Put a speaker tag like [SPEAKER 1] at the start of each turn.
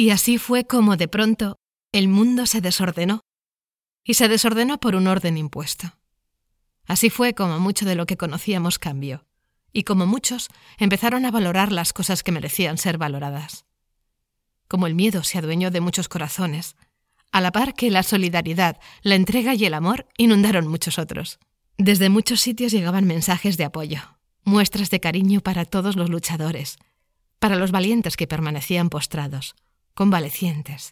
[SPEAKER 1] Y así fue como de pronto el mundo se desordenó. Y se desordenó por un orden impuesto. Así fue como mucho de lo que conocíamos cambió, y como muchos empezaron a valorar las cosas que merecían ser valoradas. Como el miedo se adueñó de muchos corazones, a la par que la solidaridad, la entrega y el amor inundaron muchos otros. Desde muchos sitios llegaban mensajes de apoyo, muestras de cariño para todos los luchadores, para los valientes que permanecían postrados, convalecientes,